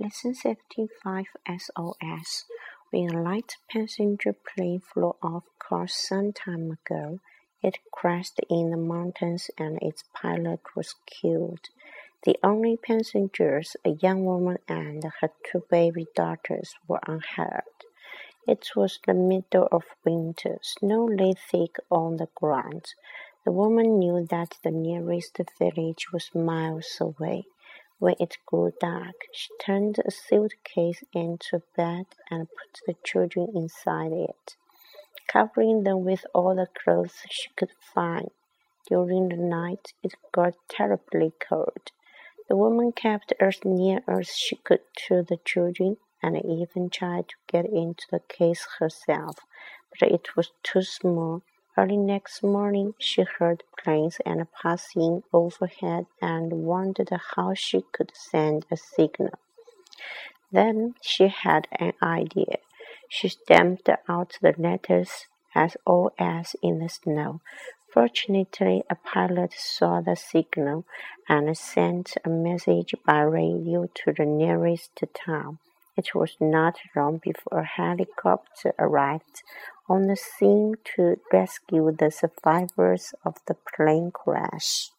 Lesson 75 SOS When a light passenger plane flew off course some time ago, it crashed in the mountains and its pilot was killed. The only passengers, a young woman and her two baby daughters, were unhurt. It was the middle of winter. Snow lay thick on the ground. The woman knew that the nearest village was miles away. When it grew dark, she turned a suitcase into bed and put the children inside it, covering them with all the clothes she could find. During the night, it got terribly cold. The woman kept as near as she could to the children and even tried to get into the case herself, but it was too small Early next morning she heard planes and passing overhead and wondered how she could send a signal. Then she had an idea. She stamped out the letters as SOS in the snow. Fortunately, a pilot saw the signal and sent a message by radio to the nearest town. It was not long before a helicopter arrived on the scene to rescue the survivors of the plane crash.